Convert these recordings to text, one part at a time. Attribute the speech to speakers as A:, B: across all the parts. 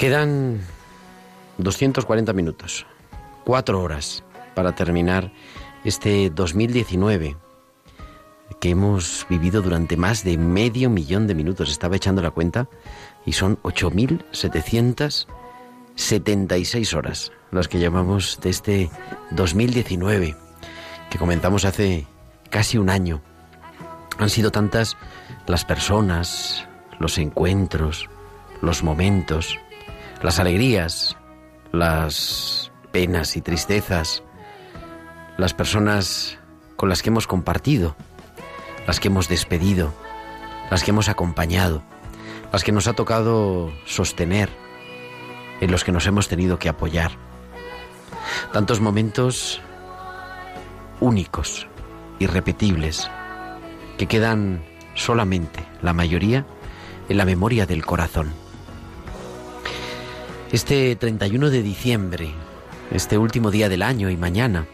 A: Quedan 240 minutos, cuatro horas para terminar este 2019 que hemos vivido durante más de medio millón de minutos. Estaba echando la cuenta y son 8.776 horas las que llamamos de este 2019 que comentamos hace casi un año. Han sido tantas las personas, los encuentros, los momentos, las alegrías, las penas y tristezas, las personas con las que hemos compartido, las que hemos despedido, las que hemos acompañado, las que nos ha tocado sostener, en los que nos hemos tenido que apoyar. Tantos momentos únicos, irrepetibles, que quedan solamente, la mayoría, en la memoria del corazón. Este 31 de diciembre, este último día del año y mañana,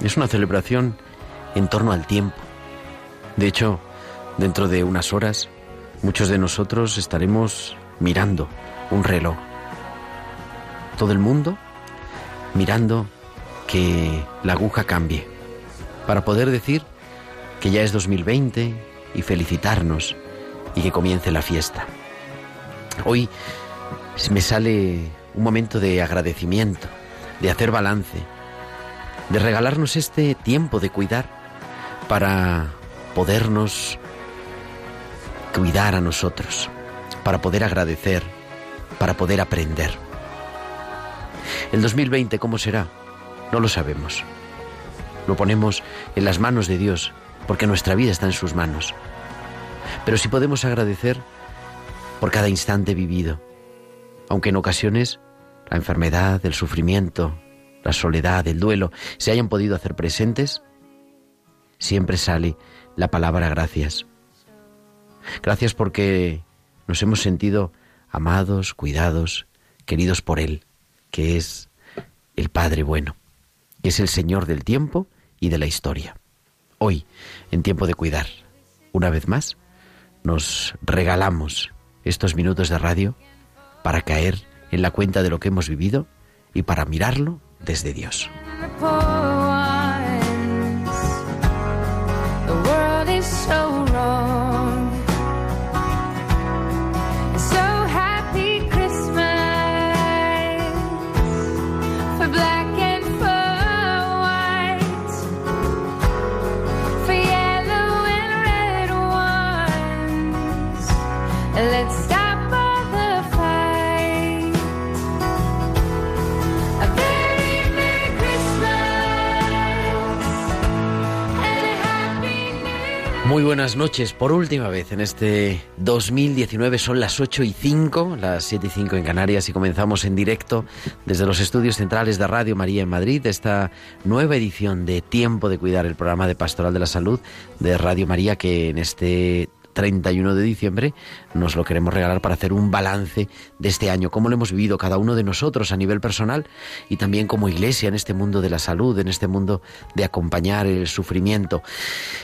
A: es una celebración en torno al tiempo. De hecho, dentro de unas horas, muchos de nosotros estaremos mirando un reloj. Todo el mundo mirando que la aguja cambie, para poder decir que ya es 2020 y felicitarnos y que comience la fiesta. Hoy me sale un momento de agradecimiento, de hacer balance, de regalarnos este tiempo de cuidar para podernos cuidar a nosotros, para poder agradecer, para poder aprender. El 2020, ¿cómo será? No lo sabemos. Lo ponemos en las manos de Dios, porque nuestra vida está en sus manos. Pero sí podemos agradecer por cada instante vivido, aunque en ocasiones la enfermedad, el sufrimiento, la soledad, el duelo se hayan podido hacer presentes, siempre sale la palabra gracias. Gracias porque nos hemos sentido amados, cuidados, queridos por Él, que es el Padre bueno, que es el Señor del tiempo y de la historia. Hoy, en tiempo de cuidar, una vez más, nos regalamos estos minutos de radio para caer en la cuenta de lo que hemos vivido y para mirarlo desde Dios. Muy buenas noches, por última vez en este 2019 son las 8 y 5, las 7 y 5 en Canarias y comenzamos en directo desde los estudios centrales de Radio María en Madrid esta nueva edición de Tiempo de Cuidar, el programa de Pastoral de la Salud de Radio María que en este 31 de diciembre nos lo queremos regalar para hacer un balance de este año, cómo lo hemos vivido cada uno de nosotros a nivel personal y también como iglesia en este mundo de la salud, en este mundo de acompañar el sufrimiento.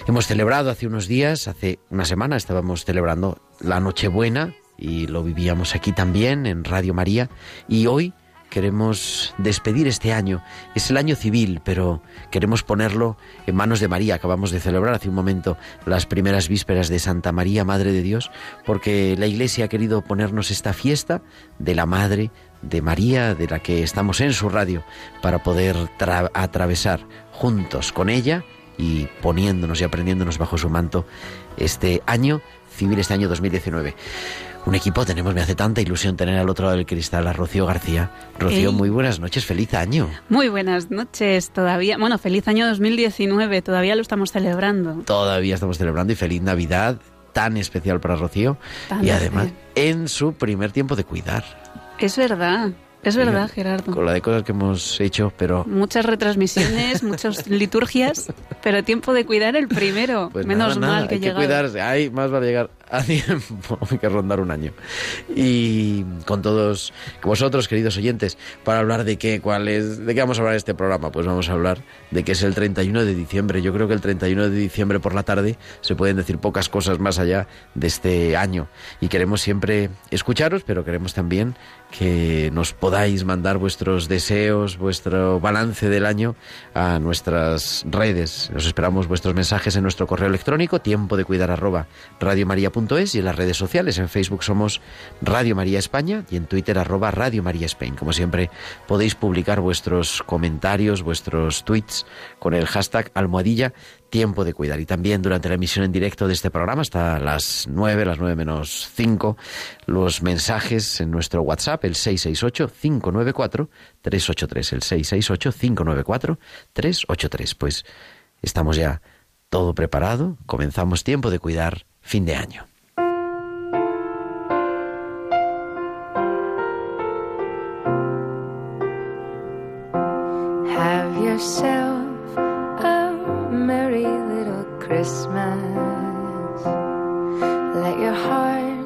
A: Hemos celebrado hace unos días, hace una semana estábamos celebrando la Nochebuena y lo vivíamos aquí también en Radio María y hoy queremos despedir este año. Es el año civil, pero queremos ponerlo en manos de María. Acabamos de celebrar hace un momento las primeras vísperas de Santa María, Madre de Dios, porque la Iglesia ha querido ponernos esta fiesta de la Madre de María, de la que estamos en su radio, para poder atravesar juntos con ella y poniéndonos y aprendiéndonos bajo su manto este año civil, este año 2019 un equipo tenemos. Me hace tanta ilusión tener al otro lado del cristal a Rocío García. Rocío, muy buenas noches, feliz año.
B: Muy buenas noches, todavía. Bueno, feliz año 2019, todavía lo estamos celebrando.
A: Todavía estamos celebrando y feliz Navidad, tan especial para Rocío. y además, en su primer tiempo de cuidar.
B: Es verdad. Es verdad, Gerardo.
A: Con la de cosas que hemos hecho, pero...
B: Muchas retransmisiones, muchas liturgias, pero tiempo de cuidar el primero. Pues Menos mal que
A: Hay que cuidarse, Ay, más vale llegar a tiempo, que rondar un año. Y con todos vosotros, queridos oyentes, para hablar de qué, cuál es, de qué vamos a hablar este programa, pues vamos a hablar de que es el 31 de diciembre. Yo creo que el 31 de diciembre por la tarde se pueden decir pocas cosas más allá de este año. Y queremos siempre escucharos, pero queremos también que nos podáis mandar vuestros deseos, vuestro balance del año a nuestras redes. Os esperamos vuestros mensajes en nuestro correo electrónico, tiempo de cuidar arroba radiomaria.es y en las redes sociales. En Facebook somos Radio María España y en Twitter arroba Radio María Spain. Como siempre, podéis publicar vuestros comentarios, vuestros tweets con el hashtag almohadilla tiempo de cuidar. Y también durante la emisión en directo de este programa, hasta las 9, las 9 menos 5, los mensajes en nuestro WhatsApp, el 668-594-383, el 668-594-383. Pues estamos ya todo preparado, comenzamos tiempo de cuidar, fin de año.
C: Christmas. Let your heart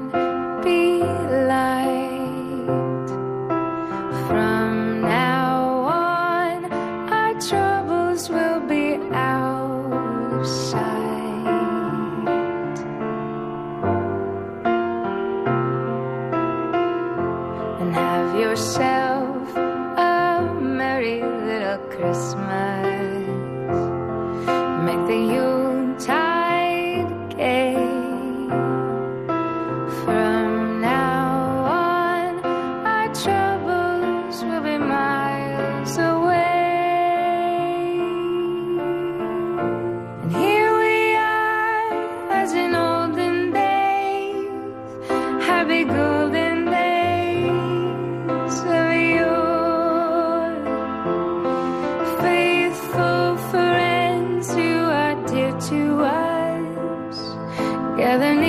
C: Where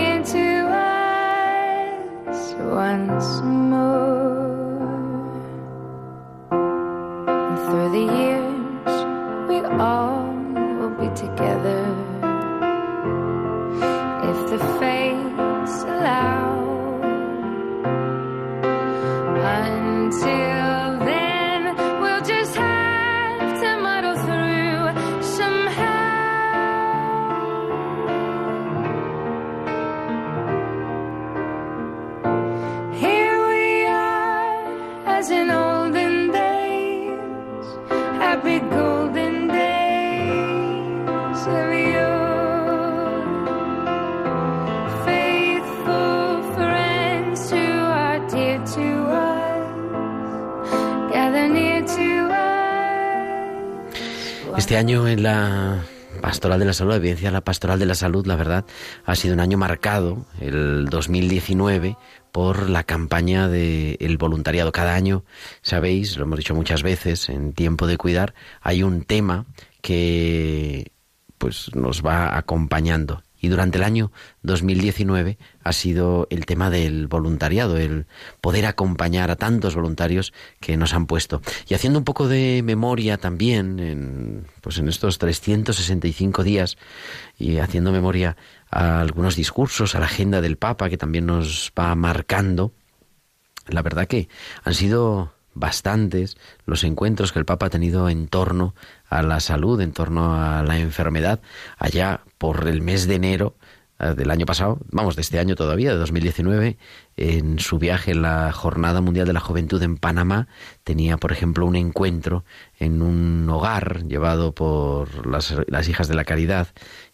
A: Este año en la Pastoral de la Salud, la evidencia la Pastoral de la Salud, la verdad, ha sido un año marcado, el 2019, por la campaña del voluntariado. Cada año, sabéis, lo hemos dicho muchas veces, en tiempo de cuidar, hay un tema que pues nos va acompañando Y durante el año 2019 ha sido el tema del voluntariado, el poder acompañar a tantos voluntarios que nos han puesto. Y haciendo un poco de memoria también, en, pues en estos 365 días, y haciendo memoria a algunos discursos, a la agenda del Papa, que también nos va marcando, la verdad que han sido bastantes los encuentros que el Papa ha tenido en torno a la salud, en torno a la enfermedad, allá por el mes de enero eh, del año pasado, vamos, de este año todavía, de 2019, en su viaje en la Jornada Mundial de la Juventud en Panamá, tenía, por ejemplo, un encuentro en un hogar llevado por las, las hijas de la caridad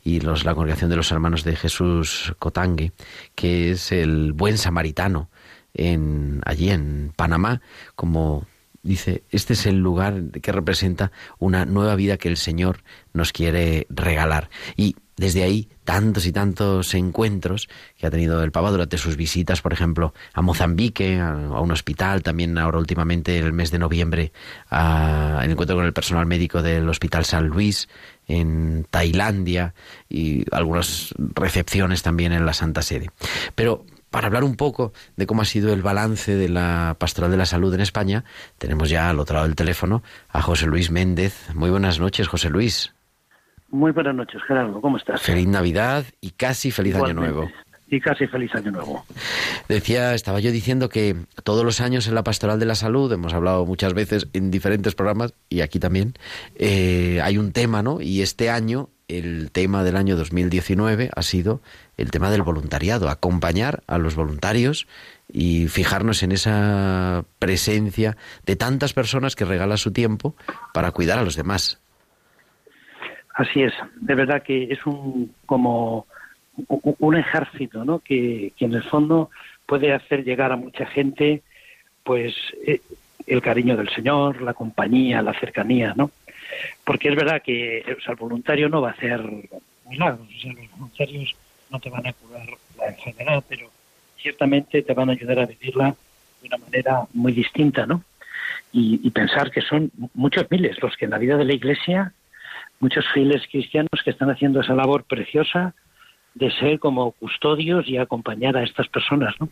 A: y los, la congregación de los hermanos de Jesús Cotangue, que es el buen samaritano en, allí en Panamá, como dice, este es el lugar que representa una nueva vida que el Señor nos quiere regalar. Y desde ahí, tantos y tantos encuentros que ha tenido el Papa durante sus visitas, por ejemplo, a Mozambique, a, un hospital, también ahora últimamente el mes de noviembre, a, el encuentro con el personal médico del Hospital San Luis, en Tailandia y algunas recepciones también en la Santa Sede. Pero para hablar un poco de cómo ha sido el balance de la Pastoral de la Salud en España, tenemos ya al otro lado del teléfono a José Luis Méndez. Muy buenas noches, José Luis.
D: Muy buenas noches, Gerardo. ¿Cómo estás?
A: Feliz Navidad y casi feliz Año Nuevo.
D: Y casi feliz Año Nuevo.
A: Decía, estaba yo diciendo que todos los años en la Pastoral de la Salud, hemos hablado muchas veces en diferentes programas y aquí también, eh, hay un tema, ¿no? Y este año el tema del año 2019 ha sido el tema del voluntariado, acompañar a los voluntarios y fijarnos en esa presencia de tantas personas que regalan su tiempo para cuidar a los demás.
D: Así es, de verdad que es un como un ejército, ¿no? Que, que en el fondo puede hacer llegar a mucha gente, pues eh, el cariño del Señor, la compañía, la cercanía, ¿no? Porque es verdad que el voluntario no va a hacer milagros, o sea, los voluntarios no te van a curar la enfermedad, pero ciertamente te van a ayudar a vivirla de una manera muy distinta, ¿no? Y, pensar que son muchos miles los que en la vida de la Iglesia, muchos fieles cristianos que están haciendo esa labor preciosa de ser como custodios y acompañar a estas personas, ¿no?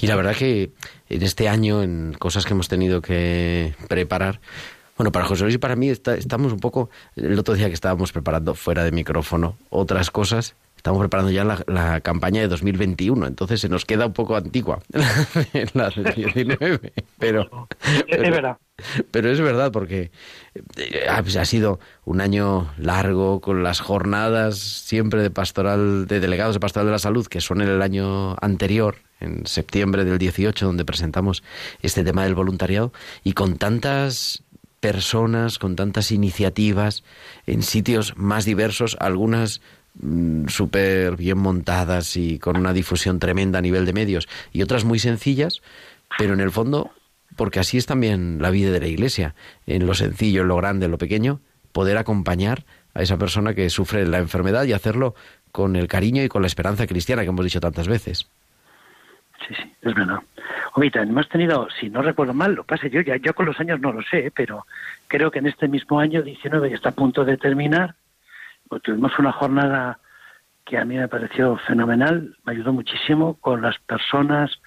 A: Y la verdad que en este año, en cosas que hemos tenido que preparar, bueno, para José Luis y para mí estamos un poco, el otro día que estábamos preparando fuera de micrófono otras cosas, estamos preparando ya la, campaña de 2021, entonces se nos queda un poco antigua la 19, pero,
D: pero, es verdad.
A: Pero es verdad porque eh, ha sido un año largo con las jornadas siempre de pastoral de delegados de pastoral de la salud que son en el año anterior en septiembre del 18 donde presentamos este tema del voluntariado y con tantas personas, con tantas iniciativas, en sitios más diversos, algunas mm, súper bien montadas y con una difusión tremenda a nivel de medios, y otras muy sencillas, pero en el fondo, porque así es también la vida de la Iglesia, en lo sencillo, en lo grande, en lo pequeño, poder acompañar a esa persona que sufre la enfermedad y hacerlo con el cariño y con la esperanza cristiana que hemos dicho tantas veces.
D: Sí, sí, es verdad. Oye, hemos tenido, si no recuerdo mal, lo pase yo, ya yo con los años no lo sé, pero creo que en este mismo año 19 ya está a punto de terminar, pues tuvimos una jornada que a mí me pareció fenomenal, me ayudó muchísimo con las personas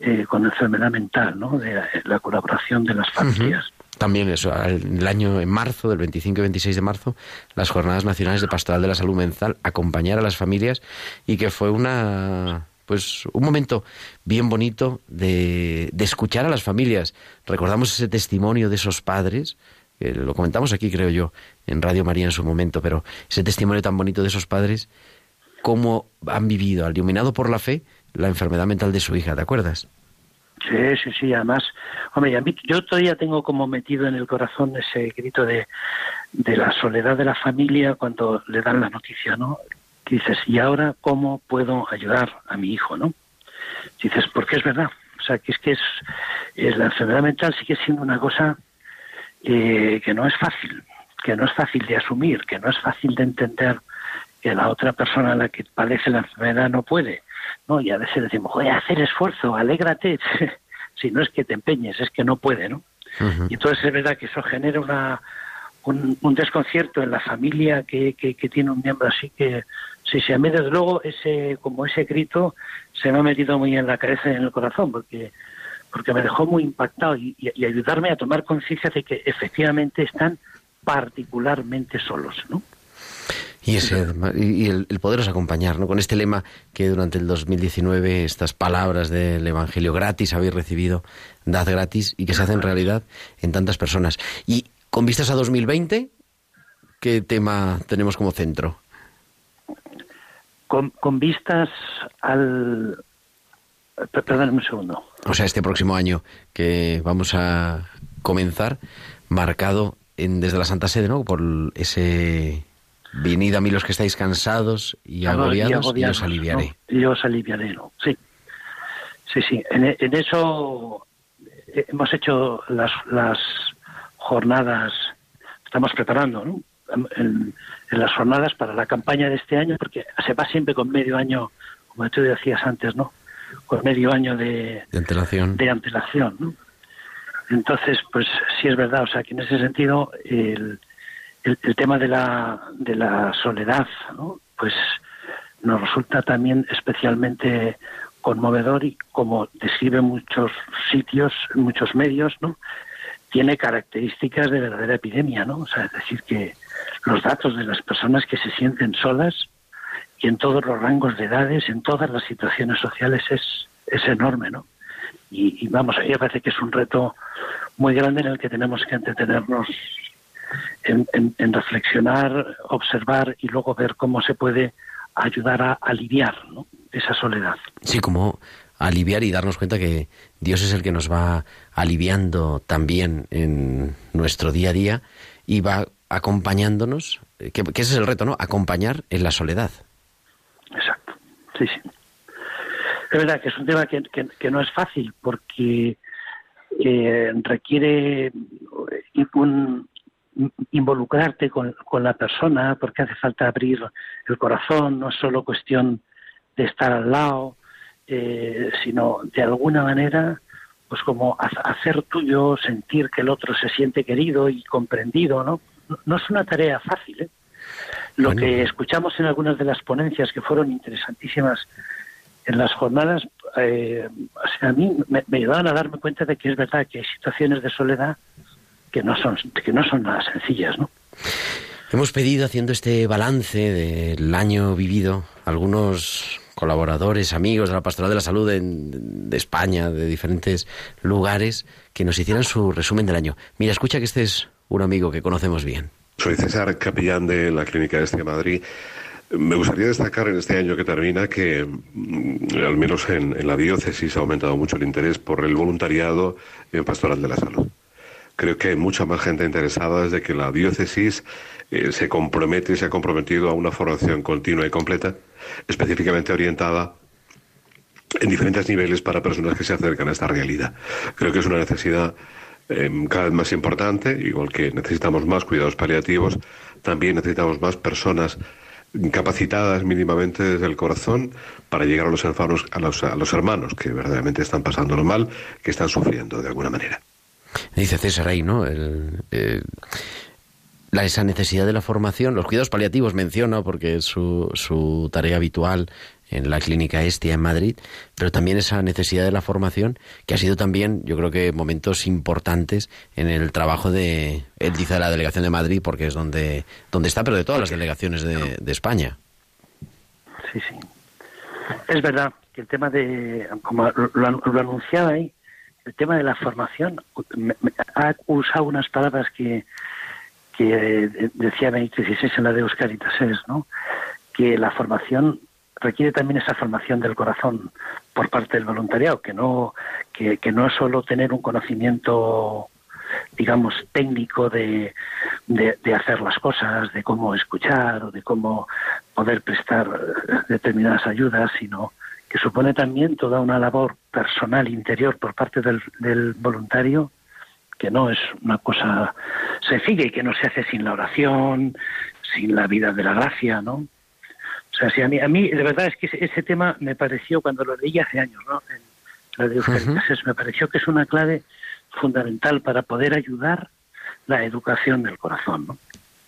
D: eh, con enfermedad mental, ¿no? De la, colaboración de las familias.
A: También eso, el año en marzo, del 25 y 26 de marzo, las Jornadas Nacionales de Pastoral de la Salud Mental, acompañar a las familias y que fue una pues un momento bien bonito de, escuchar a las familias. Recordamos ese testimonio de esos padres, lo comentamos aquí, creo yo, en Radio María en su momento, pero ese testimonio tan bonito de esos padres, cómo han vivido, iluminado por la fe, la enfermedad mental de su hija, ¿te acuerdas?
D: Sí, sí, sí, además, hombre, a mí, yo todavía tengo como metido en el corazón ese grito de, de la soledad de la familia cuando le dan la noticia, ¿no? Dices, ¿y ahora cómo puedo ayudar a mi hijo? ¿no? Dices, porque es verdad. O sea, que es que es, la enfermedad mental sigue siendo una cosa eh, que no es fácil, que no es fácil de asumir, que no es fácil de entender que la otra persona a la que padece la enfermedad no puede. ¿no? Y a veces decimos, voy a hacer esfuerzo, alégrate. si no es que te empeñes, es que no puede, ¿no? Y entonces es verdad que eso genera una, un, desconcierto en la familia que, que, tiene un miembro así que sí, sí, a mí desde luego ese, como ese grito se me ha metido muy en la cabeza y en el corazón porque porque me dejó muy impactado y, ayudarme a tomar conciencia de que efectivamente están particularmente solos, ¿no?
A: Y, ese, y el, poderos acompañar, ¿no? Con este lema que durante el 2019 estas palabras del Evangelio gratis habéis recibido, dad gratis, y que se hacen realidad en tantas personas. Y con vistas a 2020, ¿qué tema tenemos como centro?
D: Con, con vistas al... Perdón un segundo.
A: O sea, este próximo año que vamos a comenzar, marcado en, desde la Santa Sede, ¿no? Por ese venid a mí los que estáis cansados y agobiados, y, os aliviaré.
D: Y os aliviaré, ¿no? Sí. Sí, sí. En, en eso hemos hecho las, las jornadas, estamos preparando, ¿no? En, las jornadas para la campaña de este año, porque se va siempre con medio año, como tú decías antes, ¿no? Con medio año de,
A: de antelación.
D: De antelación ¿no? Entonces, pues sí es verdad, o sea, que en ese sentido el, el, tema de la, de la soledad, ¿no? Pues nos resulta también especialmente conmovedor y como describe muchos sitios, muchos medios, ¿no? tiene características de verdadera epidemia, ¿no? O sea, es decir, que los datos de las personas que se sienten solas y en todos los rangos de edades, en todas las situaciones sociales es, es enorme, ¿no? Y, vamos, a mí me parece que es un reto muy grande en el que tenemos que entretenernos en, en, reflexionar, observar y luego ver cómo se puede ayudar a aliviar esa soledad.
A: Sí, como aliviar y darnos cuenta que Dios es el que nos va aliviando también en nuestro día a día y va acompañándonos, que, ese es el reto, ¿no? Acompañar en la soledad.
D: Exacto, sí, sí. Es verdad que es un tema que, que, no es fácil porque eh, requiere un, involucrarte con, con, la persona porque hace falta abrir el corazón, no es solo cuestión de estar al lado, eh, sino de alguna manera, pues como hacer tuyo, sentir que el otro se siente querido y comprendido, ¿no? No es una tarea fácil, ¿eh? Lo que escuchamos en algunas de las ponencias que fueron interesantísimas en las jornadas, eh, a mí me, me, ayudaban a darme cuenta de que es verdad que hay situaciones de soledad que no son, que no son nada sencillas, ¿no?
A: Hemos pedido, haciendo este balance del año vivido, algunos colaboradores, amigos de la Pastoral de la Salud de España, de diferentes lugares, que nos hicieran su resumen del año. Mira, escucha que este es un amigo que conocemos bien.
E: Soy César, capellán de la Clínica Este de Madrid. Me gustaría destacar en este año que termina que, mm, al menos en, la diócesis, ha aumentado mucho el interés por el voluntariado en Pastoral de la Salud creo que hay mucha más gente interesada desde que la diócesis eh, se compromete, se ha comprometido a una formación continua y completa, específicamente orientada en diferentes niveles para personas que se acercan a esta realidad. Creo que es una necesidad em, cada vez más importante, igual que necesitamos más cuidados paliativos, también necesitamos más personas capacitadas mínimamente desde el corazón para llegar a los enfermos, a los, hermanos que verdaderamente están pasándolo mal, que están sufriendo de alguna manera.
A: Dice César ahí, ¿no? Eh, la, esa necesidad de la formación, los cuidados paliativos menciona porque es su, su tarea habitual en la clínica Estia en Madrid, pero también esa necesidad de la formación, que ha sido también, yo creo que momentos importantes en el trabajo de, él dice de la delegación de Madrid, porque es donde, donde está, pero de todas las delegaciones de, de España.
D: Sí, sí. Es verdad que el tema de, como lo, anunciaba ahí, el tema de la formación ha usado unas palabras que, que decía Benito XVI en la de Caritas, ¿no? que la formación requiere también esa formación del corazón por parte del voluntariado, que no, que, no es solo tener un conocimiento digamos, técnico de, de, de, hacer las cosas, de cómo escuchar o de cómo poder prestar determinadas ayudas, sino que supone también toda una labor personal interior por parte del, del voluntario que no es una cosa sencilla y que no se hace sin la oración, sin la vida de la gracia, ¿no? O sea, si a mí, a mí de verdad es que ese, tema me pareció, cuando lo leí hace años, ¿no? En la de me pareció que es una clave fundamental para poder ayudar la educación del corazón, ¿no?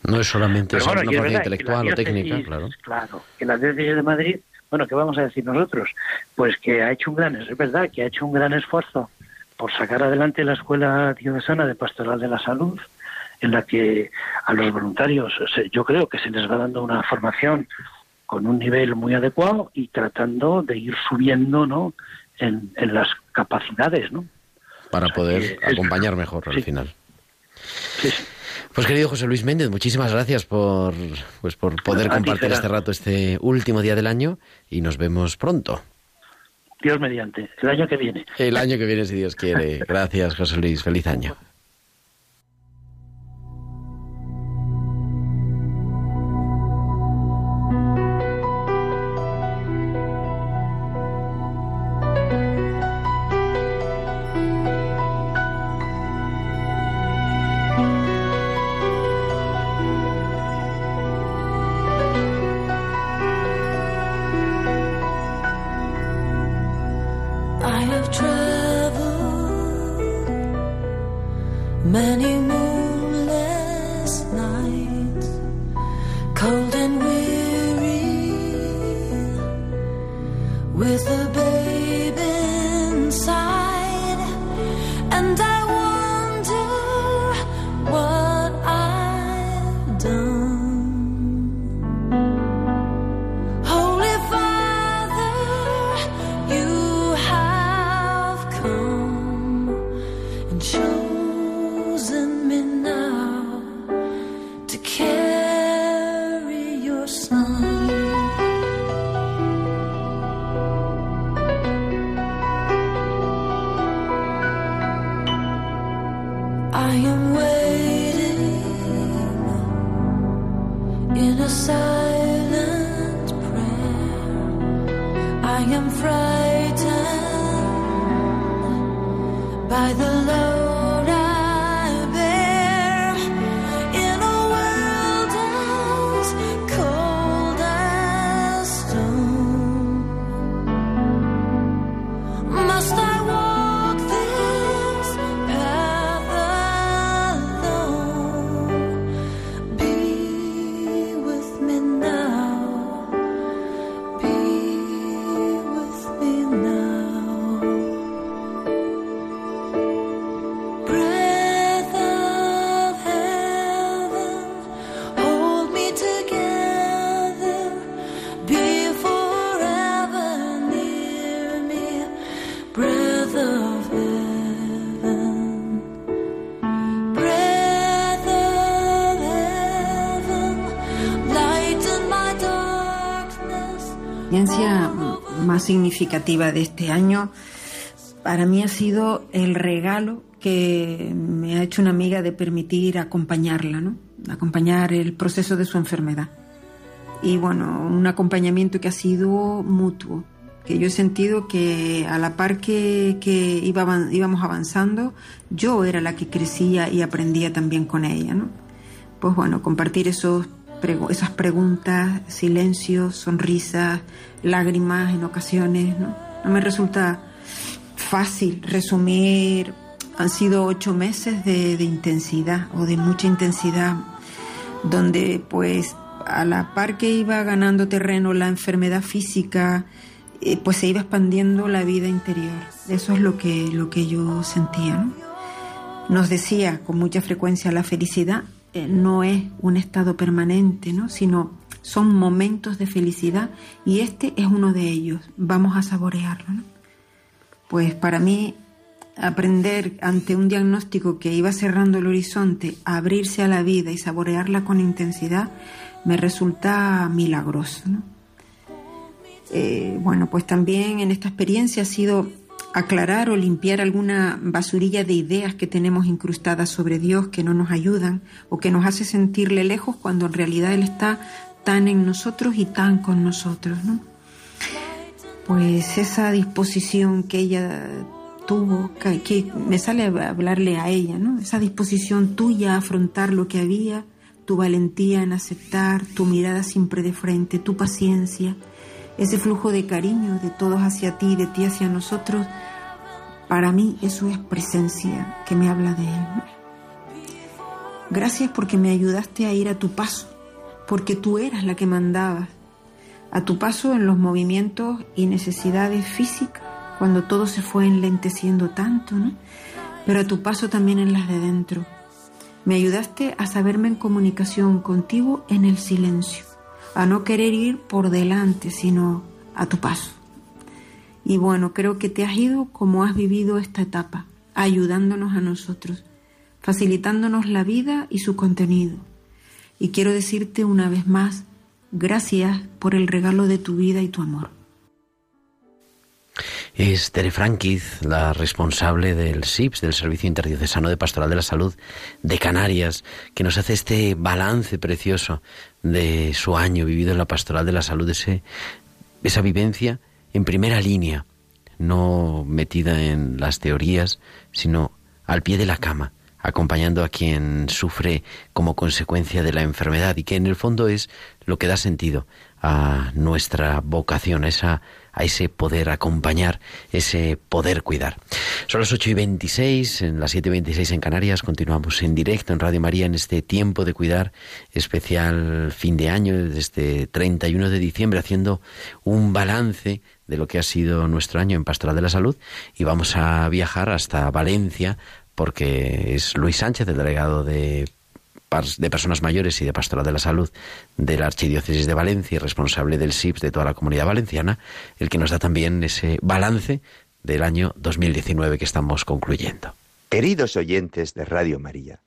A: No es solamente una formación intelectual o técnica, claro.
D: Claro, que la diócesis de Madrid, bueno, ¿qué vamos a decir nosotros? Pues que ha hecho un gran, es verdad, que ha hecho un gran esfuerzo por sacar adelante la Escuela Diocesana de Pastoral de la Salud, en la que a los voluntarios yo creo que se les va dando una formación con un nivel muy adecuado y tratando de ir subiendo ¿no? en, las capacidades. ¿no?
A: Para poder acompañar mejor al final. Pues querido José Luis Méndez, muchísimas gracias por, pues, por poder compartir este rato, este último día del año y nos vemos pronto.
D: Dios mediante, el año que viene.
A: El año que viene, si Dios quiere. Gracias, José Luis. Feliz año.
F: Many moonless nights, cold and weary, with significativa de este año para mí ha sido el regalo que me ha hecho una amiga de permitir acompañarla, ¿no? acompañar el proceso de su enfermedad. Y bueno, un acompañamiento que ha sido mutuo, que yo he sentido que a la par que, que íbamos avanzando, yo era la que crecía y aprendía también con ella. ¿no? Pues bueno, compartir esos esas preguntas, silencios, sonrisas, lágrimas en ocasiones. ¿no? no me resulta fácil resumir. Han sido ocho meses de, intensidad o de mucha intensidad, donde pues a la par que iba ganando terreno la enfermedad física, eh, pues se iba expandiendo la vida interior. Eso es lo que, lo que yo sentía. Nos decía con mucha frecuencia la felicidad eh, no es un estado permanente, ¿no? sino son momentos de felicidad y este es uno de ellos. Vamos a saborearlo. Pues para mí aprender ante un diagnóstico que iba cerrando el horizonte, abrirse a la vida y saborearla con intensidad, me resulta milagroso. Eh, bueno, pues también en esta experiencia ha sido aclarar o limpiar alguna basurilla de ideas que tenemos incrustadas sobre Dios que no nos ayudan o que nos hace sentirle lejos cuando en realidad Él está tan en nosotros y tan con nosotros, ¿no? Pues esa disposición que ella tuvo, que, me sale a hablarle a ella, ¿no? Esa disposición tuya a afrontar lo que había, tu valentía en aceptar, tu mirada siempre de frente, tu paciencia, ese flujo de cariño de todos hacia ti, de ti hacia nosotros, para mí eso es presencia que me habla de Él. Gracias porque me ayudaste a ir a tu paso, porque tú eras la que mandabas. A tu paso en los movimientos y necesidades físicas, cuando todo se fue enlenteciendo tanto, ¿no? Pero a tu paso también en las de dentro. Me ayudaste a saberme en comunicación contigo en el silencio, a no querer ir por delante, sino a tu paso. Y bueno, creo que te has ido como has vivido esta etapa, ayudándonos a nosotros, facilitándonos la vida y su contenido. Y quiero decirte una vez más, gracias por el regalo de tu vida y tu amor.
A: Es Tere Franquiz, la responsable del SIPS, del Servicio Interdiocesano de Pastoral de la Salud de Canarias, que nos hace este balance precioso de su año vivido en la Pastoral de la Salud, ese, esa vivencia en primera línea, no metida en las teorías, sino al pie de la cama, acompañando a quien sufre como consecuencia de la enfermedad y que en el fondo es lo que da sentido a nuestra vocación, esa, a ese poder acompañar, ese poder cuidar. Son las 8 y 26, en las 7 y 26 en Canarias, continuamos en directo en Radio María en este tiempo de cuidar especial fin de año, desde este 31 de diciembre, haciendo un balance de lo que ha sido nuestro año en Pastoral de la Salud y vamos a viajar hasta Valencia porque es Luis Sánchez, el delegado de, de Personas Mayores y de Pastoral de la Salud de la Archidiócesis de Valencia y responsable del SIPS de toda la comunidad valenciana, el que nos da también ese balance del año 2019 que estamos concluyendo.
G: Queridos oyentes de Radio María,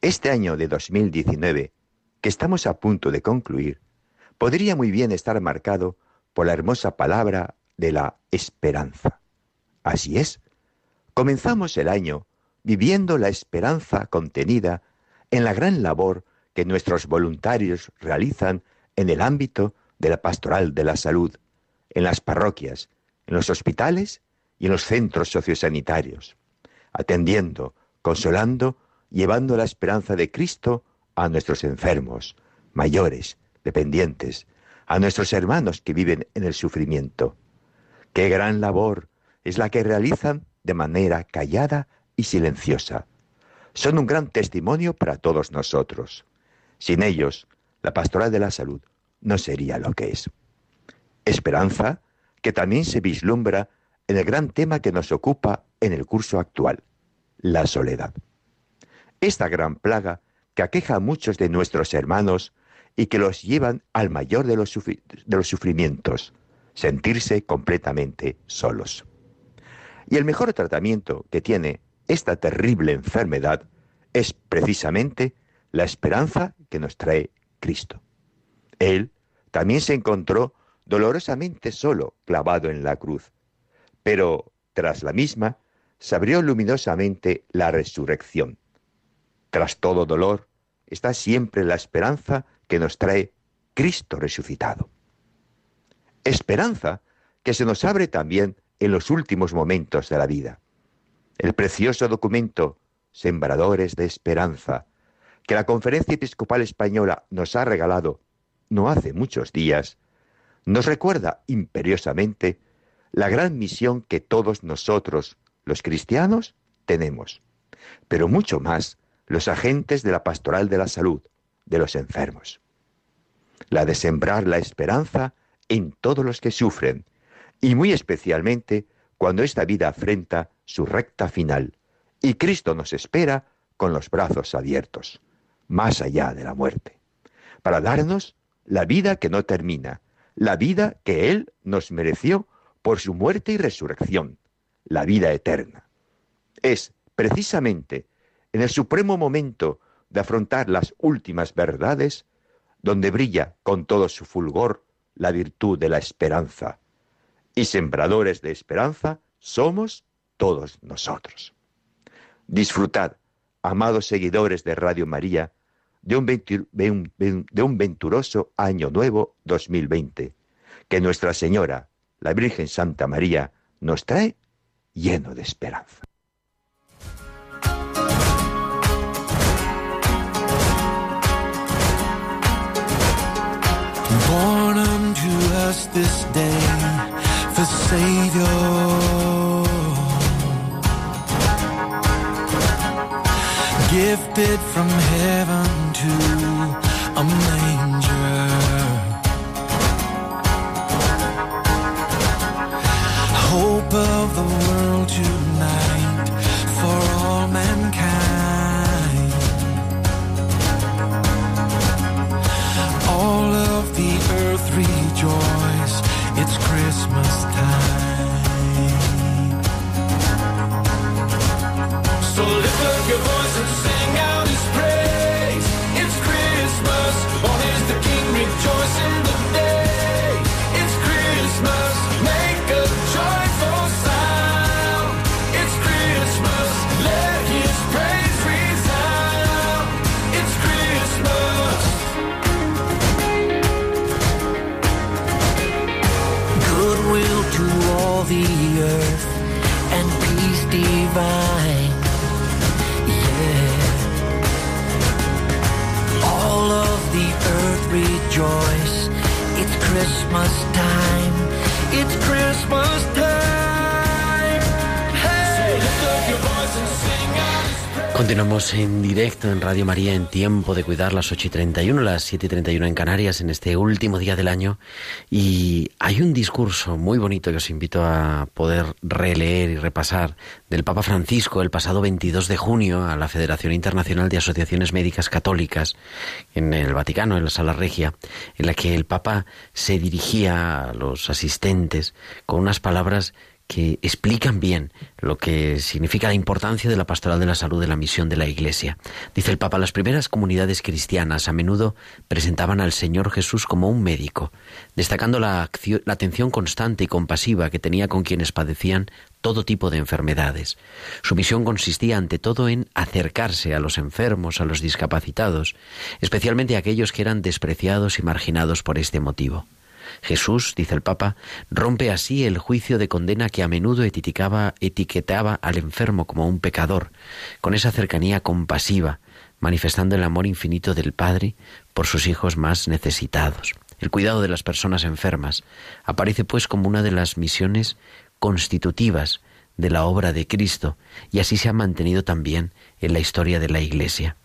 G: este año de 2019, que estamos a punto de concluir, podría muy bien estar marcado por la hermosa palabra de la esperanza. Así es, comenzamos el año viviendo la esperanza contenida en la gran labor que nuestros voluntarios realizan en el ámbito de la pastoral de la salud, en las parroquias, en los hospitales y en los centros sociosanitarios, atendiendo, consolando, llevando la esperanza de Cristo a nuestros enfermos, mayores, dependientes, a nuestros hermanos que viven en el sufrimiento. Qué gran labor es la que realizan de manera callada y silenciosa. Son un gran testimonio para todos nosotros. Sin ellos, la pastoral de la salud no sería lo que es. Esperanza que también se vislumbra en el gran tema que nos ocupa en el curso actual, la soledad. Esta gran plaga que aqueja a muchos de nuestros hermanos y que los llevan al mayor de los, de los sufrimientos, sentirse completamente solos. Y el mejor tratamiento que tiene esta terrible enfermedad es precisamente la esperanza que nos trae Cristo. Él también se encontró dolorosamente solo, clavado en la cruz, pero tras la misma se abrió luminosamente la resurrección. Tras todo dolor está siempre la esperanza que nos trae Cristo resucitado. Esperanza que se nos abre también en los últimos momentos de la vida. El precioso documento Sembradores de Esperanza, que la Conferencia Episcopal Española nos ha regalado no hace muchos días, nos recuerda imperiosamente la gran misión que todos nosotros, los cristianos, tenemos, pero mucho más los agentes de la pastoral de la salud, de los enfermos. La de sembrar la esperanza en todos los que sufren, y muy especialmente cuando esta vida afrenta su recta final, y Cristo nos espera con los brazos abiertos, más allá de la muerte, para darnos la vida que no termina, la vida que Él nos mereció por su muerte y resurrección, la vida eterna. Es precisamente en el supremo momento de afrontar las últimas verdades, donde brilla con todo su fulgor la virtud de la esperanza. Y sembradores de esperanza somos todos nosotros. Disfrutad, amados seguidores de Radio María, de un, de un venturoso año nuevo 2020, que Nuestra Señora, la Virgen Santa María, nos trae lleno de esperanza.
H: Savior. Gifted from heaven to a manger. Hope of the world tonight
A: María en tiempo de cuidar las 8 y 31, las 7 y 31 en Canarias en este último día del año. Y hay un discurso muy bonito que os invito a poder releer y repasar del Papa Francisco el pasado 22 de junio a la Federación Internacional de Asociaciones Médicas Católicas en el Vaticano, en la Sala Regia, en la que el Papa se dirigía a los asistentes con unas palabras que explican bien lo que significa la importancia de la pastoral de la salud de la misión de la Iglesia. Dice el Papa, las primeras comunidades cristianas a menudo presentaban al Señor Jesús como un médico, destacando la, la atención constante y compasiva que tenía con quienes padecían todo tipo de enfermedades. Su misión consistía ante todo en acercarse a los enfermos, a los discapacitados, especialmente a aquellos que eran despreciados y marginados por este motivo. Jesús, dice el Papa, rompe así el juicio de condena que a menudo etiquetaba, al enfermo como un pecador, con esa cercanía compasiva, manifestando el amor infinito del Padre por sus hijos más necesitados. El cuidado de las personas enfermas aparece pues como una de las misiones constitutivas de la obra de Cristo y así se ha mantenido también en la historia de la Iglesia.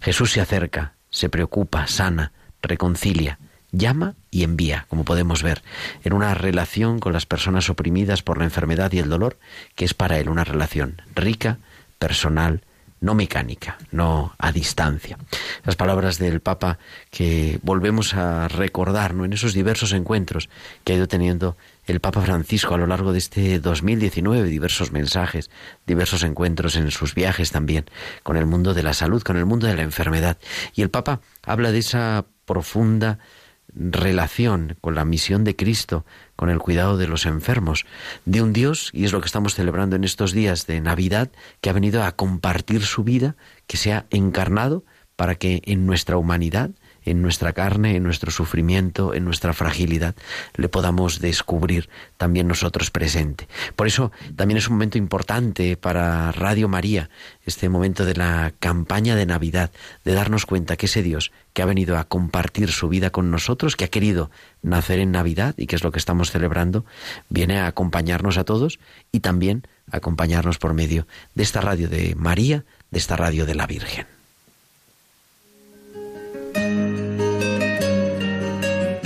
A: Jesús se acerca, se preocupa, sana, reconcilia, llama y envía, como podemos ver, en una relación con las personas oprimidas por la enfermedad y el dolor, que es para él una relación rica, personal, no mecánica, no a distancia. Las palabras del Papa que volvemos a recordar ¿no? en esos diversos encuentros que ha ido teniendo el Papa Francisco a lo largo de este 2019, diversos mensajes, diversos encuentros en sus viajes también, con el mundo de la salud, con el mundo de la enfermedad. Y el Papa habla de esa profunda relación con la misión de Cristo, con el cuidado de los enfermos, de un Dios, y es lo que estamos celebrando en estos días de Navidad, que ha venido a compartir su vida, que se ha encarnado para que en nuestra humanidad, en nuestra carne, en nuestro sufrimiento, en nuestra fragilidad, le podamos descubrir también nosotros presente. Por eso también es un momento importante para Radio María, este momento de la campaña de Navidad, de darnos cuenta que ese Dios que ha venido a compartir su vida con nosotros, que ha querido nacer en Navidad y que es lo que estamos celebrando, viene a acompañarnos a todos y también a acompañarnos por medio de esta radio de María, de esta radio de la Virgen.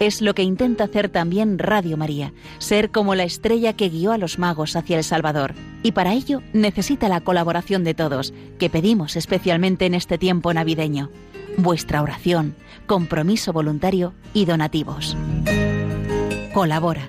I: Es lo que intenta hacer también Radio María, ser como la estrella que guió a los magos hacia el Salvador. Y para ello necesita la colaboración de todos, que pedimos especialmente en este tiempo navideño. Vuestra oración, compromiso voluntario y donativos. Colabora.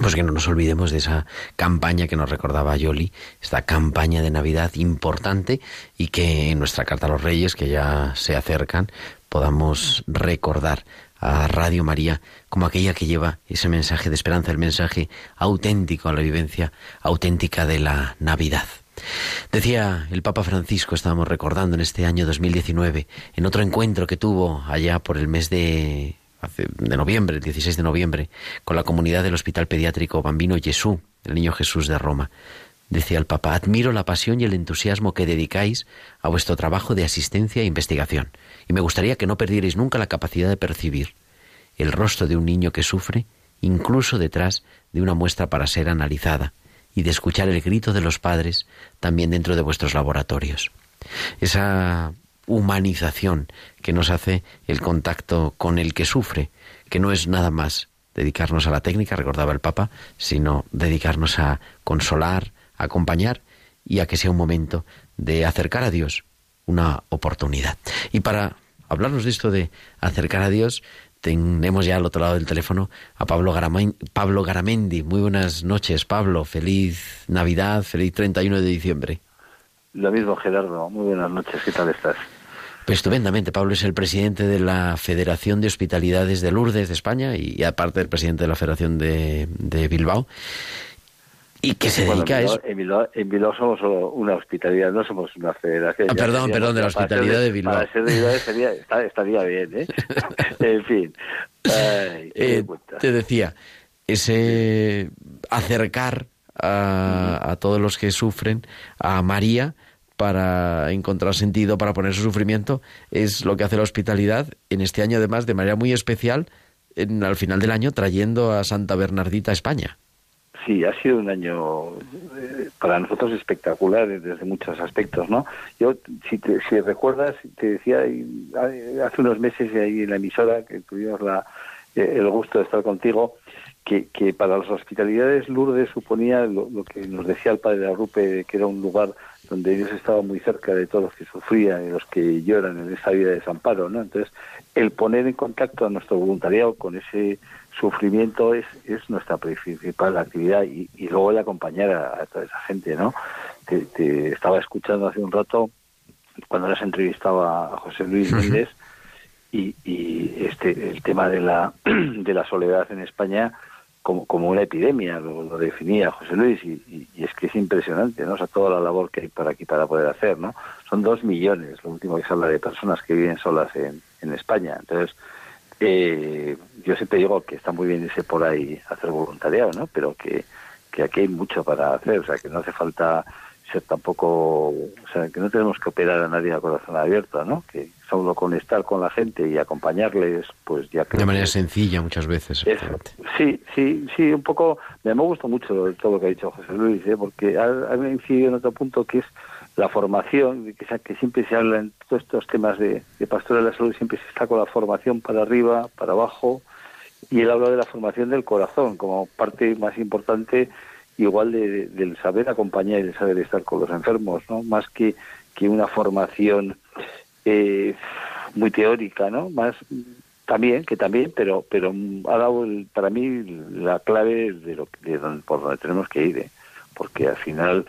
A: Pues que no nos olvidemos de esa campaña que nos recordaba Yoli, esta campaña de Navidad importante y que en nuestra Carta a los Reyes, que ya se acercan, podamos recordar a Radio María como aquella que lleva ese mensaje de esperanza, el mensaje auténtico a la vivencia auténtica de la Navidad. Decía el Papa Francisco, estábamos recordando en este año 2019, en otro encuentro que tuvo allá por el mes de, de noviembre, el 16 de noviembre, con la comunidad del Hospital Pediátrico Bambino Jesús, el Niño Jesús de Roma. Decía el Papa, admiro la pasión y el entusiasmo que dedicáis a vuestro trabajo de asistencia e investigación, y me gustaría que no perdierais nunca la capacidad de percibir el rostro de un niño que sufre, incluso detrás de una muestra para ser analizada, y de escuchar el grito de los padres también dentro de vuestros laboratorios. Esa humanización que nos hace el contacto con el que sufre, que no es nada más dedicarnos a la técnica, recordaba el Papa, sino dedicarnos a consolar, a acompañar y a que sea un momento de acercar a Dios, una oportunidad. Y para hablarnos de esto de acercar a Dios, tenemos ya al otro lado del teléfono a Pablo, Pablo Garamendi. Muy buenas noches, Pablo. Feliz Navidad, feliz 31 de diciembre.
J: Lo mismo, Gerardo. Muy buenas noches. ¿Qué tal estás?
A: Pues estupendamente. Pablo es el presidente de la Federación de Hospitalidades de Lourdes de España y, aparte el presidente de la Federación de, de Bilbao. ¿Y qué se dedica
J: a
A: eso?
J: En Bilbao, en Bilbao, somos solo una hospitalidad, no somos una federación.
A: Ah, perdón, perdón, de la hospitalidad de, Bilbao.
J: Para ser de Bilbao sería, estaría bien, ¿eh? en fin. Ay,
A: eh, te decía, ese acercar a, a todos los que sufren a María para encontrar sentido, para poner su sufrimiento, es lo que hace la hospitalidad en este año, además, de manera muy especial, en, al final del año, trayendo a Santa Bernardita a España.
J: Sí, ha sido un año eh, para nosotros espectacular desde muchos aspectos, ¿no? Yo, si, te, si recuerdas, te decía hace unos meses ahí en la emisora que tuvimos la, eh, el gusto de estar contigo, que, para las hospitalidades Lourdes suponía lo, lo, que nos decía el padre de Arrupe, que era un lugar donde Dios estaba muy cerca de todos los que sufrían y los que lloran en esa vida de desamparo, ¿no? Entonces, el poner en contacto a nuestro voluntariado con ese sufrimiento es, es nuestra principal actividad y, y luego el acompañar a, a, toda esa gente, ¿no? Te, te, estaba escuchando hace un rato cuando les entrevistaba a José Luis Méndez y, y, este el tema de la de la soledad en España como, como una epidemia, lo, definía José Luis, y, es que es impresionante, ¿no? O sea, toda la labor que hay para aquí para poder hacer, ¿no? Son dos millones, lo último que se habla de personas que viven solas en, en España. Entonces, eh, yo siempre digo que está muy bien irse por ahí a hacer voluntariado, ¿no? Pero que, que aquí hay mucho para hacer, o sea, que no hace falta ser tampoco, o sea, que no tenemos que operar a nadie a corazón abierto, ¿no? Que solo con estar con la gente y acompañarles, pues ya
A: De manera que sencilla muchas veces.
J: Sí, sí, sí, un poco, me, me gusta mucho todo lo que ha dicho José Luis, ¿eh? porque ha, ha incidido en otro punto que es la formación, que, que siempre se habla en todos estos temas de, de pastora de la salud, siempre se está con la formación para arriba, para abajo, y él habla de la formación del corazón como parte más importante igual de, de, del saber acompañar y del saber estar con los enfermos, ¿no? Más que, que una formación eh, muy teórica, ¿no? Más también, que también, pero pero ha dado el, para mí la clave de lo de donde, por donde tenemos que ir, ¿eh? porque al final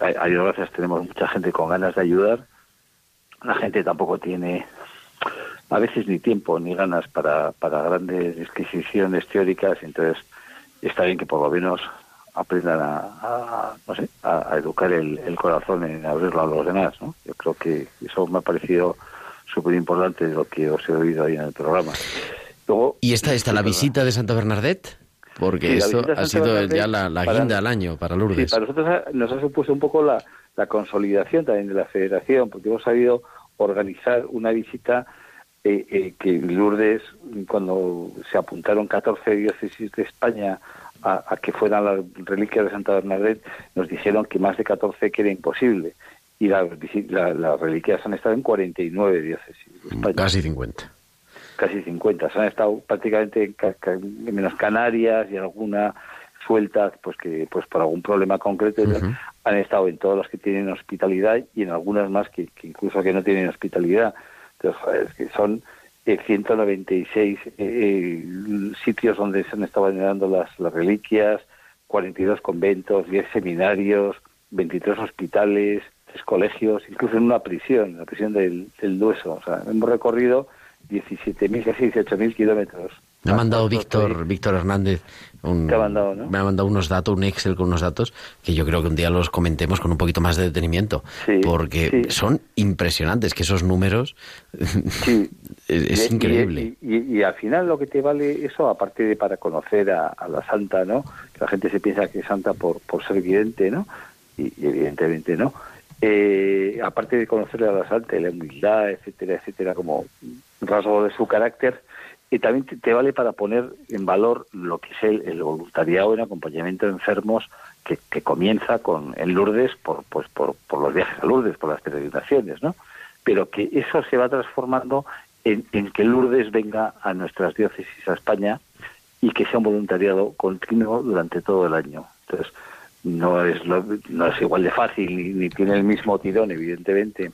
J: hay, hay gracias tenemos mucha gente con ganas de ayudar, la gente tampoco tiene a veces ni tiempo ni ganas para, para grandes disquisiciones teóricas, entonces está bien que por lo menos aprendan a, a no sé, a, a educar el, el, corazón en abrirlo a los demás, ¿no? Yo creo que eso me ha parecido súper importante de lo que os he oído ahí en el programa.
A: Luego, ¿Y esta está la visita de Santa Bernadette? Porque sí, esto ha sido Bernadette ya la, la guinda al año para Lourdes.
J: Sí, para nosotros nos ha supuesto un poco la, la consolidación también de la federación, porque hemos sabido organizar una visita eh, eh, que Lourdes, cuando se apuntaron 14 diócesis de España a, a, que fueran las reliquias de Santa Bernadette, nos dijeron que más de 14 que era imposible. y la- la- las reliquias han estado en 49 diócesis de España
A: Casi 50.
J: casi 50. Se han estado prácticamente en ca- menos Canarias y alguna sueltas, pues que pues por algún problema concreto
A: Ujú.
J: han estado en todas las que tienen hospitalidad y en algunas más que, que incluso que no tienen hospitalidad. Entonces, joder, es que son eh, 196 eh, eh, sitios donde se han estado venerando las, las reliquias, 42 conventos, 10 seminarios, 23 hospitales, 3 colegios, incluso en una prisión, la prisión del, del Dueso. O sea, hemos recorrido 17.000, casi 18.000 kilómetros.
A: Me ha mandado
J: Nosotros,
A: Víctor, Víctor Hernández un,
J: Te ha mandado, ¿no?
A: me ha mandado unos datos, un Excel con unos datos que yo creo que un día los comentemos con un poquito más de detenimiento,
J: Sí,
A: porque
J: sí.
A: son impresionantes, que esos números
J: Sí.
A: es, es
J: Y- y-
A: increíble.
J: Y, y- y al final lo que te vale eso, aparte de para conocer a, a la santa, ¿no? Que la gente se piensa que es santa por, por ser vidente, ¿no? Y, y evidentemente no. Eh, aparte de conocerle a la santa, y la humildad, etcétera, etcétera, como rasgo de su carácter, y también te, vale para poner en valor lo que es el, el voluntariado en acompañamiento de enfermos que, que comienza con en Lourdes por, pues, por, por los viajes a Lourdes, por las peregrinaciones, ¿no? Pero que eso se va transformando en, en que Lourdes venga a nuestras diócesis a España y que sea un voluntariado continuo durante todo el año. Entonces, no es, lo- no es igual de fácil ni, ni tiene el mismo tirón, evidentemente,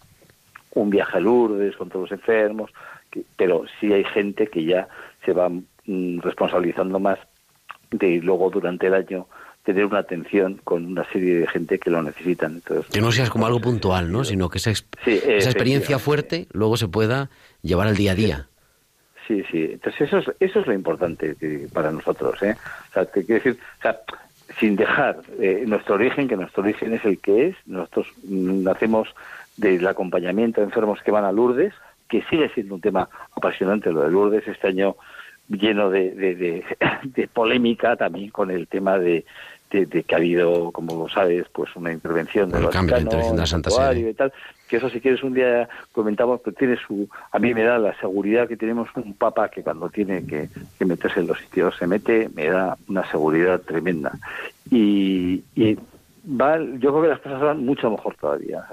J: un viaje a Lourdes con todos los enfermos, que- pero sí hay gente que ya se va mm, responsabilizando más de luego durante el año tener una atención con una serie de gente que lo necesitan. Entonces,
A: Que no seas como algo puntual, ¿no? Sino que esa, ex-
J: Sí,
A: esa experiencia fuerte luego se pueda llevar al día a día.
J: Sí, sí. Entonces eso es, eso es lo importante para nosotros, ¿eh? O sea, te quiero decir, o sea, sin dejar eh, nuestro origen, que nuestro origen es el que es, nosotros mm, nacemos del acompañamiento a enfermos que van a Lourdes, que sigue siendo un tema apasionante lo de Lourdes, este año lleno de, de, de- de polémica también con el tema de, que ha habido, como sabes, pues una intervención del
A: El cambio de
J: Vaticano,
A: intervención de la Santa Sede.
J: y tal, que eso si quieres un día comentamos, pero tiene su, a mí me da la seguridad que tenemos un papa que cuando tiene que, que meterse en los sitios se mete, me da una seguridad tremenda. Y, y va, yo creo que las cosas van mucho mejor todavía.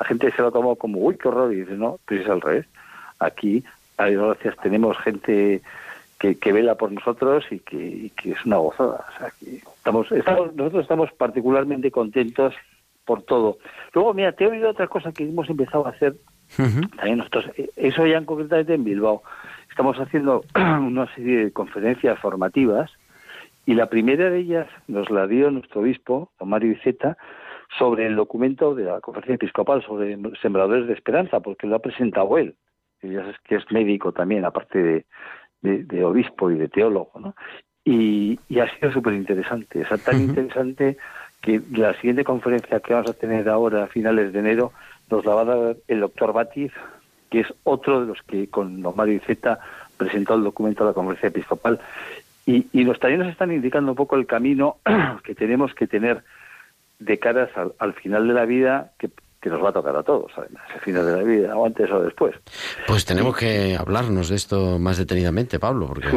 J: La gente se lo toma como, uy, qué horror, y dice, no, pues es al revés. Aquí, a Dios gracias, tenemos gente que, que vela por nosotros y que, y que es una gozada. O sea, que estamos, estamos, nosotros estamos particularmente contentos por todo. Luego, mira, te he oído otra cosa que hemos empezado a hacer también nosotros, eh, eso ya en concretamente en Bilbao. Estamos haciendo una serie de conferencias formativas y la primera de ellas nos la dio nuestro obispo, don Mario Iceta, sobre el documento de la conferencia episcopal sobre sembradores de esperanza, porque lo ha presentado él. Y ya sabes que es médico también, aparte de, de- de obispo y de teólogo, ¿no? Y, y ha sido súper interesante, o sea, tan interesante que la siguiente conferencia que vamos a tener ahora a finales de enero nos la va a dar el doctor Batiz, que es otro de los que con don Mario Iceta presentó el documento a la conferencia episcopal. Y, y nos, también nos están indicando un poco el camino que tenemos que tener de caras al, al final de la vida, que, que nos va a tocar a todos, además, el final de la vida, o antes o después.
A: Pues tenemos que hablarnos de esto más detenidamente, Pablo, porque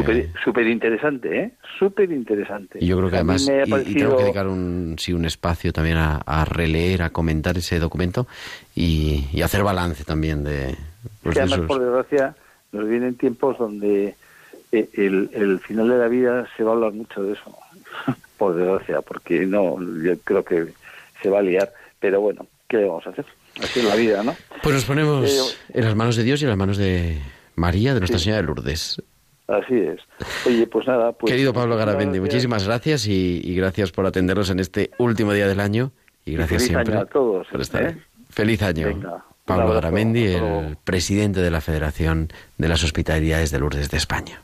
J: Súper interesante, ¿eh? Súper interesante.
A: y yo creo que además y,
J: parecido-
A: que dedicar un sí un espacio también a, a releer, a comentar ese documento y, y hacer balance también de, pues,
J: que
A: de
J: además,
A: esos-
J: por desgracia, nos vienen tiempos donde eh, el, el final de la vida se va a hablar mucho de eso, por desgracia, porque no, yo creo que se va a liar, pero bueno, ¿qué vamos a hacer? Así es la vida, ¿no?
A: Pues nos ponemos
J: Eh,
A: en las manos de Dios y en las manos de María, de Nuestra
J: Sí.
A: Señora de Lourdes.
J: Así es. Oye, pues nada, pues...
A: Querido Pablo Garamendi, muchísimas gracias y, y gracias por atendernos en este último día del año y gracias
J: feliz
A: siempre
J: año a todos,
A: por estar
J: ¿eh?
A: Feliz año.
J: Venga,
A: Pablo Garamendi, el presidente de la Federación de las Hospitalidades de Lourdes de España.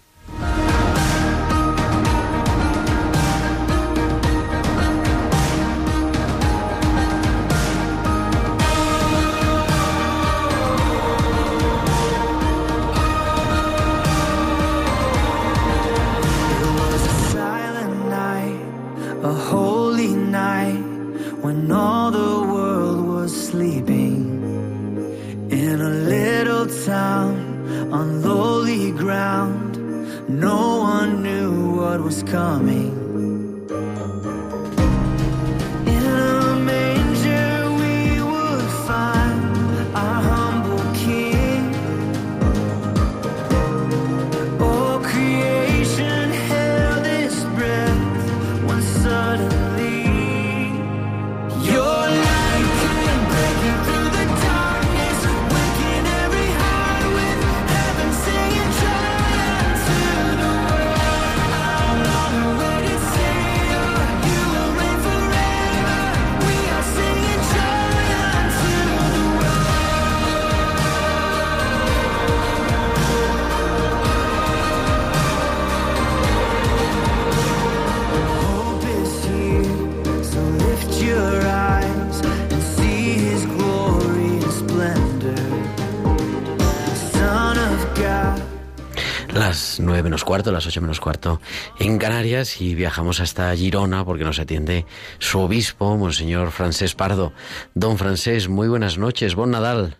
A: Las ocho menos cuarto en Canarias y viajamos hasta Girona porque nos atiende su obispo, Monseñor Francés Pardo. Don Francés, muy buenas noches, bon Nadal.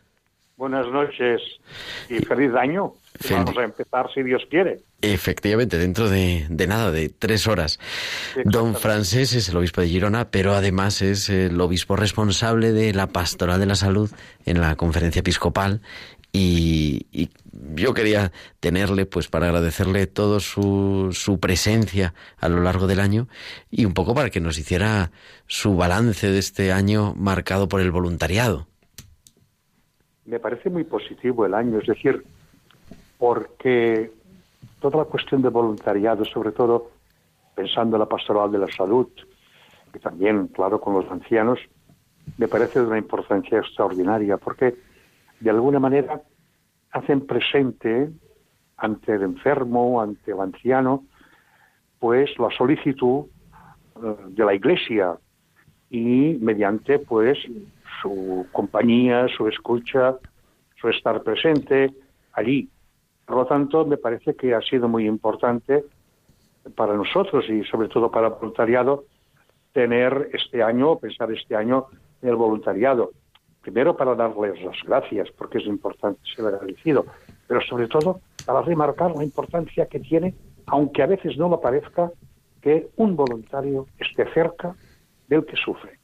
K: Buenas noches y feliz año. que
A: Fel-
K: Vamos a empezar si Dios quiere.
A: Efectivamente, dentro de, de nada, de tres horas. Don Francés es el obispo de Girona, pero además es el obispo responsable de la pastoral de la salud en la conferencia episcopal. Y, yo quería tenerle, pues, para agradecerle todo su, su presencia a lo largo del año y un poco para que nos hiciera su balance de este año marcado por el voluntariado.
K: Me parece muy positivo el año, es decir, porque toda la cuestión de voluntariado, sobre todo pensando en la pastoral de la salud, y también, claro, con los ancianos, me parece de una importancia extraordinaria, porque de alguna manera hacen presente ante el enfermo, ante el anciano, pues la solicitud eh, de la Iglesia y mediante pues su compañía, su escucha, su estar presente allí. Por lo tanto, me parece que ha sido muy importante para nosotros y sobre todo para el voluntariado tener este año, pensar este año en el voluntariado. Primero para darles las gracias, porque es importante ser agradecido, pero sobre todo para remarcar la importancia que tiene, aunque a veces no lo parezca, que un voluntario esté cerca del que sufre.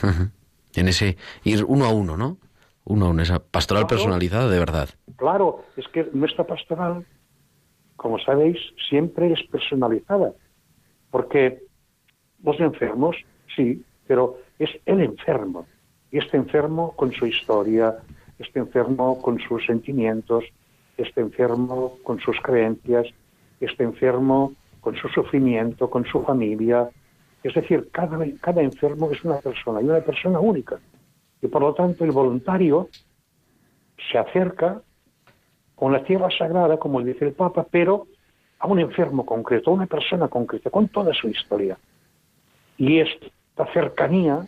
A: En ese ir uno a uno, ¿no? Uno a uno, esa pastoral
K: Claro.
A: personalizada de verdad.
K: Claro, es que nuestra pastoral, como sabéis, siempre es personalizada, porque los enfermos, sí, pero es el enfermo, este enfermo con su historia, este enfermo con sus sentimientos, este enfermo con sus creencias, este enfermo con su sufrimiento, con su familia. Es decir, cada, cada enfermo es una persona y una persona única. Y por lo tanto el voluntario se acerca con la tierra sagrada, como dice el Papa, pero a un enfermo concreto, a una persona concreta, con toda su historia. Y esta cercanía,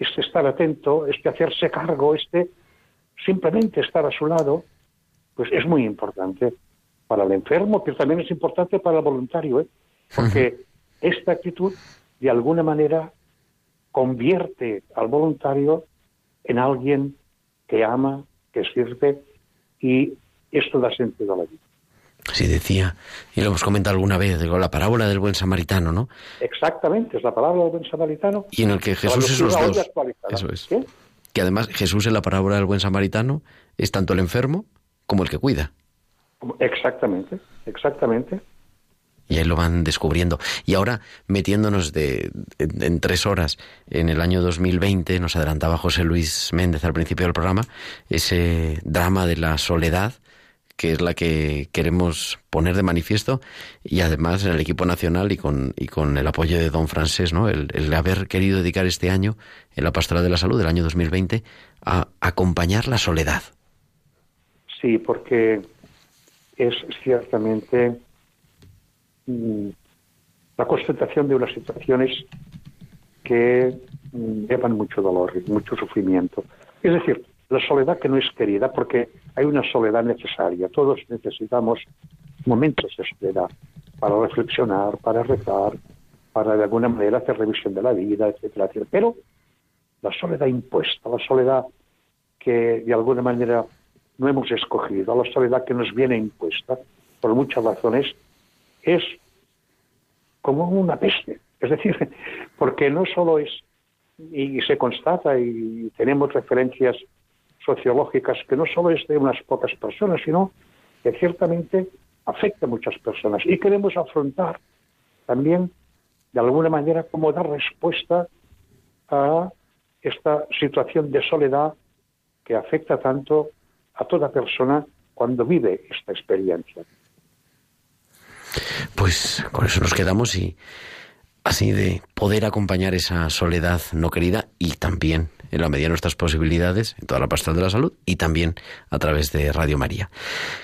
K: este estar atento, este hacerse cargo, este simplemente estar a su lado, pues es muy importante para el enfermo, pero también es importante para el voluntario, ¿eh? porque esta actitud, de alguna manera, convierte al voluntario en alguien que ama, que sirve, y esto da sentido a la vida.
A: Sí, decía, y lo hemos comentado alguna vez, digo, la parábola del buen samaritano, ¿no?
K: Exactamente, es la palabra del buen samaritano.
A: Y en el que Jesús es los dos. Eso es.
K: ¿Qué?
A: Que además Jesús en la parábola del buen samaritano es tanto el enfermo como el que cuida.
K: Exactamente, exactamente.
A: Y ahí lo van descubriendo. Y ahora, metiéndonos de, en, en tres horas en el año 2020, nos adelantaba José Luis Méndez al principio del programa, ese drama de la soledad, que es la que queremos poner de manifiesto, y además en el equipo nacional y con, y con el apoyo de don Francés, ¿no? El, el haber querido dedicar este año, en la pastoral de la salud del año 2020, a acompañar la soledad.
K: Sí, porque es ciertamente mm, la constatación de unas situaciones que mm, llevan mucho dolor mucho sufrimiento. Es decir, la soledad que no es querida, porque hay una soledad necesaria. Todos necesitamos momentos de soledad para reflexionar, para rezar, para de alguna manera hacer revisión de la vida, etcétera, etcétera. Pero la soledad impuesta, la soledad que de alguna manera no hemos escogido, la soledad que nos viene impuesta por muchas razones, es como una peste. Es decir, porque no solo es, y se constata y tenemos referencias sociológicas, que no solo es de unas pocas personas, sino que ciertamente afecta a muchas personas. Y queremos afrontar también, de alguna manera, cómo dar respuesta a esta situación de soledad que afecta tanto a toda persona cuando vive esta experiencia.
A: Pues con eso nos quedamos y así de poder acompañar esa soledad no querida y también en la medida de nuestras posibilidades en toda la pastoral de la salud y también a través de Radio María.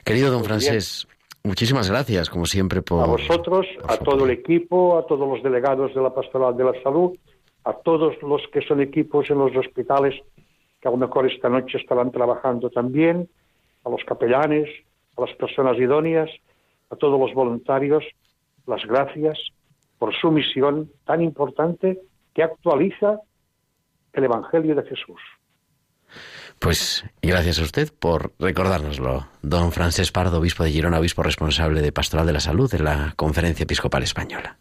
A: Querido don. Francés, muchísimas gracias como siempre por
K: A vosotros, a todo el equipo, a todos los delegados de la Pastoral de la Salud, a todos los que son equipos en los hospitales, que a lo mejor esta noche estarán trabajando también, a los capellanes, a las personas idóneas, a todos los voluntarios, las gracias por su misión tan importante que actualiza el Evangelio de Jesús.
A: Pues gracias a usted por recordárnoslo. Don Francés Pardo, obispo de Girona, obispo responsable de Pastoral de la Salud en la Conferencia Episcopal Española.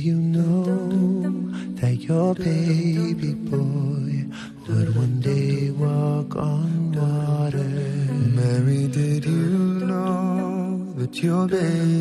L: You know that your baby boy would one day walk on water? Mary, did you know that your baby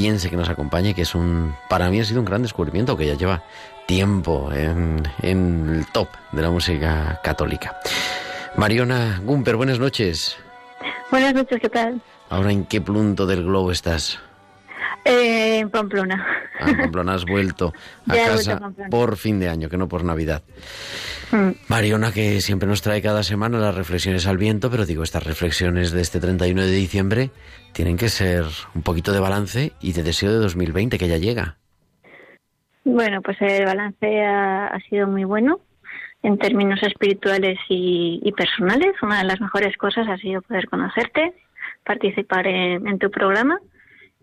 A: canadiense que nos acompaña que es un, para mí ha sido un gran descubrimiento que ya lleva tiempo en, en el top de la música católica. Mariona Gumper, buenas noches.
M: Buenas noches, ¿qué tal?
A: Ahora, ¿en qué punto del globo estás?
M: Eh, en Pamplona.
A: Ah, en Pamplona has vuelto a
M: Ya he vuelto
A: casa
M: a
A: por fin de año, que no por Navidad. Mariona, que siempre nos trae cada semana las reflexiones al viento, pero digo, estas reflexiones de este 31 de diciembre tienen que ser un poquito de balance y de deseo de 2020 que ya llega.
M: Bueno, pues el balance ha, ha sido muy bueno en términos espirituales y, y personales. Una de las mejores cosas ha sido poder conocerte, participar en, en tu programa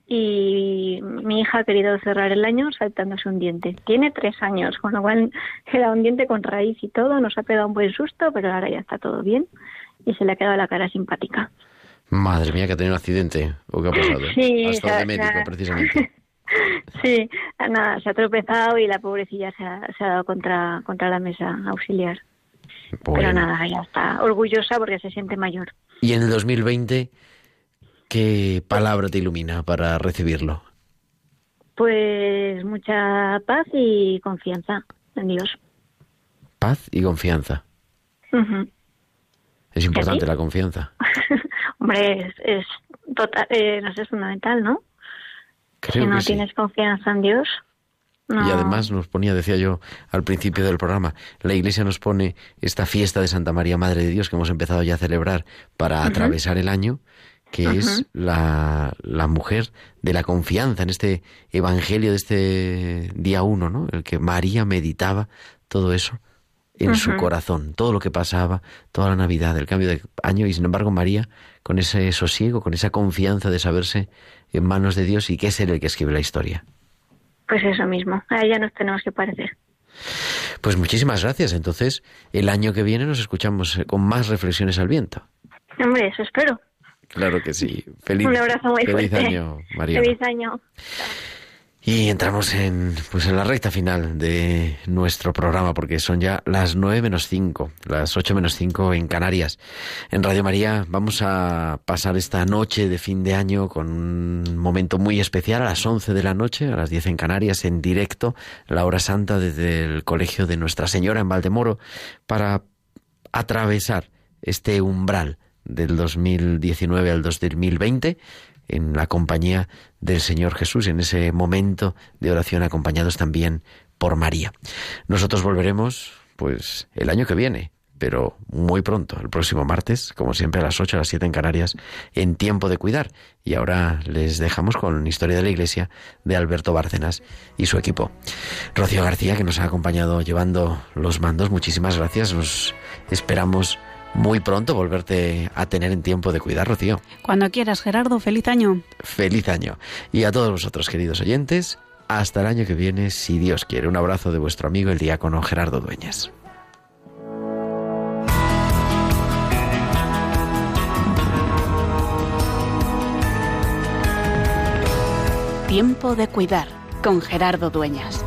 M: y mi hija ha querido cerrar el año saltándose un diente. Tiene tres años, con lo cual era un diente con raíz y todo. Nos ha pegado un buen susto, pero ahora ya está todo bien y se le ha quedado la cara simpática.
A: Madre mía, que ha tenido un accidente. ¿O qué ha pasado?
M: Sí,
A: ha estado de médico, precisamente.
M: Sí, nada, se ha tropezado y la pobrecilla se ha, se ha dado contra, contra la mesa auxiliar. Pero
A: Bueno.
M: nada, ya está orgullosa porque se siente mayor.
A: Y en el 2020, ¿qué palabra te ilumina para recibirlo?
M: Pues mucha paz y confianza en Dios.
A: Paz y confianza. Es importante la confianza.
M: Hombre, es, es total, eh, no sé, es fundamental, ¿no?
A: Creo
M: si no
A: que sí.
M: tienes confianza en Dios, no.
A: Y además nos ponía, decía yo al principio del programa, la Iglesia nos pone esta fiesta de Santa María Madre de Dios que hemos empezado ya a celebrar para atravesar el año, que es la, la mujer de la confianza en este Evangelio de este día uno, ¿no? El que María meditaba todo eso en su corazón, todo lo que pasaba, toda la Navidad, el cambio de año, y sin embargo María, con ese sosiego, con esa confianza de saberse en manos de Dios y que es Él el que escribe la historia.
M: Pues eso mismo, a ella nos tenemos que parecer.
A: Pues muchísimas gracias. Entonces, el año que viene nos escuchamos con más reflexiones al viento.
M: Hombre, eso espero.
A: Claro que sí. Feliz,
M: Un abrazo muy
A: feliz
M: fuerte.
A: año, María.
M: Feliz año.
A: Y entramos en, pues en la recta final de nuestro programa, porque son ya las nueve menos cinco, las ocho menos cinco en Canarias. En Radio María vamos a pasar esta noche de fin de año con un momento muy especial a las once de la noche, a las diez en Canarias, en directo, la hora santa desde el Colegio de Nuestra Señora en Valdemoro, para atravesar este umbral del 2019 al 2020 en la compañía del Señor Jesús, en ese momento de oración acompañados también por María. Nosotros volveremos, pues, el año que viene, pero muy pronto, el próximo martes, como siempre a las 8, a las 7 en Canarias, en Tiempo de Cuidar. Y ahora les dejamos con Historia de la Iglesia de Alberto Bárcenas y su equipo. Rocío García, que nos ha acompañado llevando los mandos, muchísimas gracias. Nos esperamos muy pronto volverte a tener en tiempo de cuidar, Rocío.
B: Cuando quieras, Gerardo, feliz año.
A: Feliz año. Y a todos vosotros, queridos oyentes, hasta el año que viene, si Dios quiere. Un abrazo de vuestro amigo el diácono Gerardo Dueñas.
I: Tiempo de cuidar con Gerardo Dueñas.